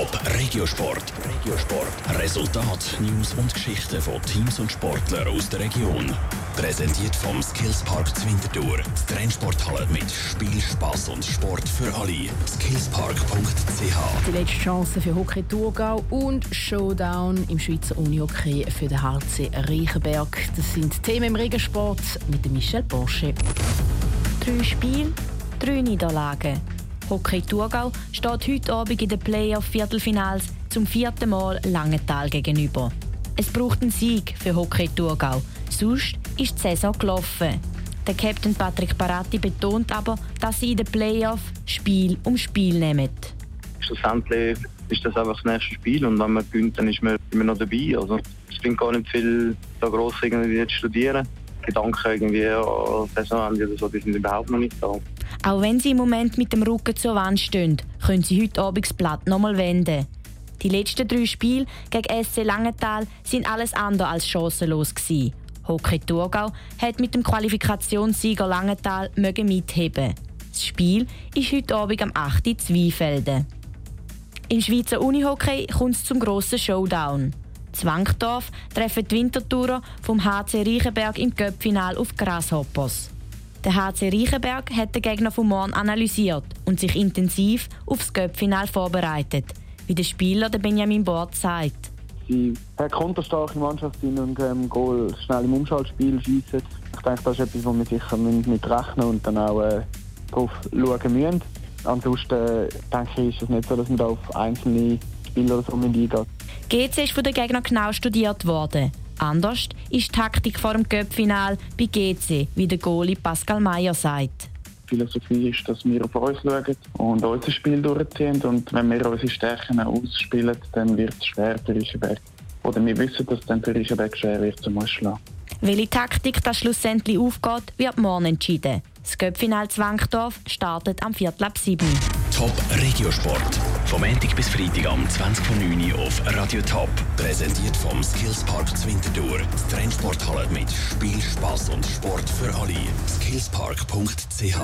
Top Regiosport. Regiosport. Resultat, News und Geschichten von Teams und Sportlern aus der Region. Präsentiert vom Skillspark Zwintertour. Die Trennsporthalle mit Spiel, Spass und Sport für alle. Skillspark.ch. Die letzte Chance für Hockey Thurgau und Showdown im Schweizer Unihockey für den HC Reichenberg. Das sind Themen im Regensport mit Michel Porsche. Drei Spiele, drei Niederlagen. Hockey Thurgau steht heute Abend in den Playoff-Viertelfinals zum vierten Mal Langenthal gegenüber. Es braucht einen Sieg für Hockey Thurgau, sonst ist die Saison gelaufen. Der Captain Patrick Baratti betont aber, dass sie in den Playoff Spiel um Spiel nehmen. Schlussendlich ist das einfach das nächste Spiel und wenn man gewinnt, dann ist man immer noch dabei. Also es bringt gar nicht viel, da gross irgendwie zu studieren. Gedanken irgendwie an oder so, die sind überhaupt noch nicht da. Auch wenn sie im Moment mit dem Rücken zur Wand stehen, können sie heute Abend das Blatt nochmal wenden. Die letzten drei Spiele gegen SC Langenthal sind alles andere als chancenlos gewesen. Hockey Thurgau hat mit dem Qualifikationssieger Langenthal mitheben. Das Spiel ist heute Abend am 8. Uhr. Im Schweizer Unihockey kommt es zum grossen Showdown. Zwangdorf treffen die Wintertourer vom HC Reichenberg im Köpfinal auf Grasshoppers. Der HC Reichenberg hat den Gegner von morgen analysiert und sich intensiv aufs Köpfinal vorbereitet, wie der Spieler der Benjamin Bord sagt. Sie hat konterstarke Mannschaft sind und ähm, Goal schnell im Umschaltspiel schießen. Ich denke, das ist etwas, wo wir sicher mit rechnen und dann auch äh, darauf schauen müssen. Ansonsten äh, denke ich, ist es nicht so, dass man da auf einzelne Spieler oder so eingeht. GC ist von den Gegnern genau studiert worden. Anders ist die Taktik vor dem Göppfinal bei GC, wie der Goalie Pascal Meyer sagt. Die Philosophie ist, dass wir auf uns schauen und unser Spiel durchziehen. Und wenn wir unsere Stärken ausspielen, dann wird es schwer für Rischenberg. Oder wir wissen, dass es dann für Rischenberg schwer wird zum Ausschlagen. Welche Taktik das schlussendlich aufgeht, wird morgen entschieden. Das Göppfinal Zwangdorf startet am Viertel ab 7. Top Regiosport. Vom Montag bis Freitag am 20.09 Uhr auf Radio Top. Präsentiert vom Skillspark Zwintertour. Die Trennsporthalle mit Spiel, Spass und Sport für alle. Skillspark.ch